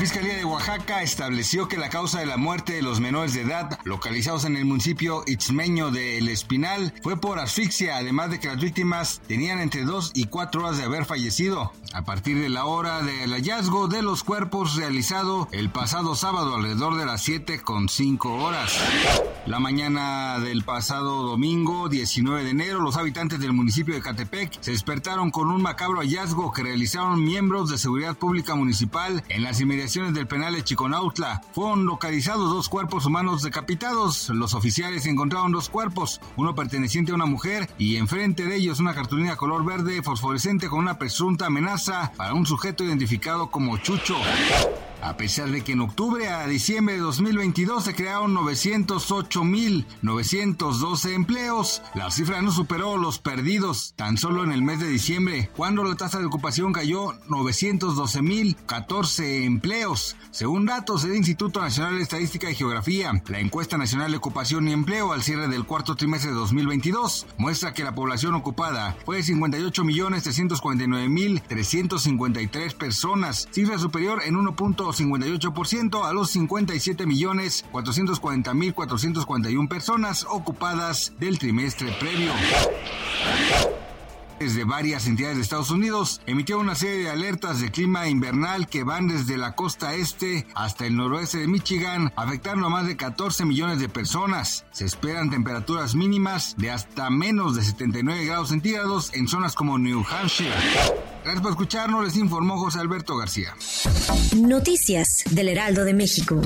Fiscalía de Oaxaca estableció que la causa de la muerte de los menores de edad localizados en el municipio itzmeño de El Espinal fue por asfixia, además de que las víctimas tenían entre dos y cuatro horas de haber fallecido. A partir de la hora del hallazgo de los cuerpos realizado el pasado sábado alrededor de las 7 con 5 horas. La mañana del pasado domingo 19 de enero, los habitantes del municipio de Catepec se despertaron con un macabro hallazgo que realizaron miembros de seguridad pública municipal en las inmediaciones del penal de Chiconautla. Fueron localizados dos cuerpos humanos decapitados. Los oficiales encontraron dos cuerpos, uno perteneciente a una mujer y enfrente de ellos una cartulina color verde fosforescente con una presunta amenaza para un sujeto identificado como Chucho. A pesar de que en octubre a diciembre de 2022 se crearon 908.912 empleos, la cifra no superó los perdidos tan solo en el mes de diciembre, cuando la tasa de ocupación cayó 912.014 empleos. Según datos del Instituto Nacional de Estadística y Geografía, la encuesta nacional de ocupación y empleo al cierre del cuarto trimestre de 2022 muestra que la población ocupada fue de 58.349.353 personas, cifra superior en 1. 58% a los 57 millones 440 mil 441 personas ocupadas del trimestre previo de varias entidades de Estados Unidos emitió una serie de alertas de clima invernal que van desde la costa este hasta el noroeste de Michigan, afectando a más de 14 millones de personas. Se esperan temperaturas mínimas de hasta menos de 79 grados centígrados en zonas como New Hampshire. Gracias por escucharnos, les informó José Alberto García. Noticias del Heraldo de México.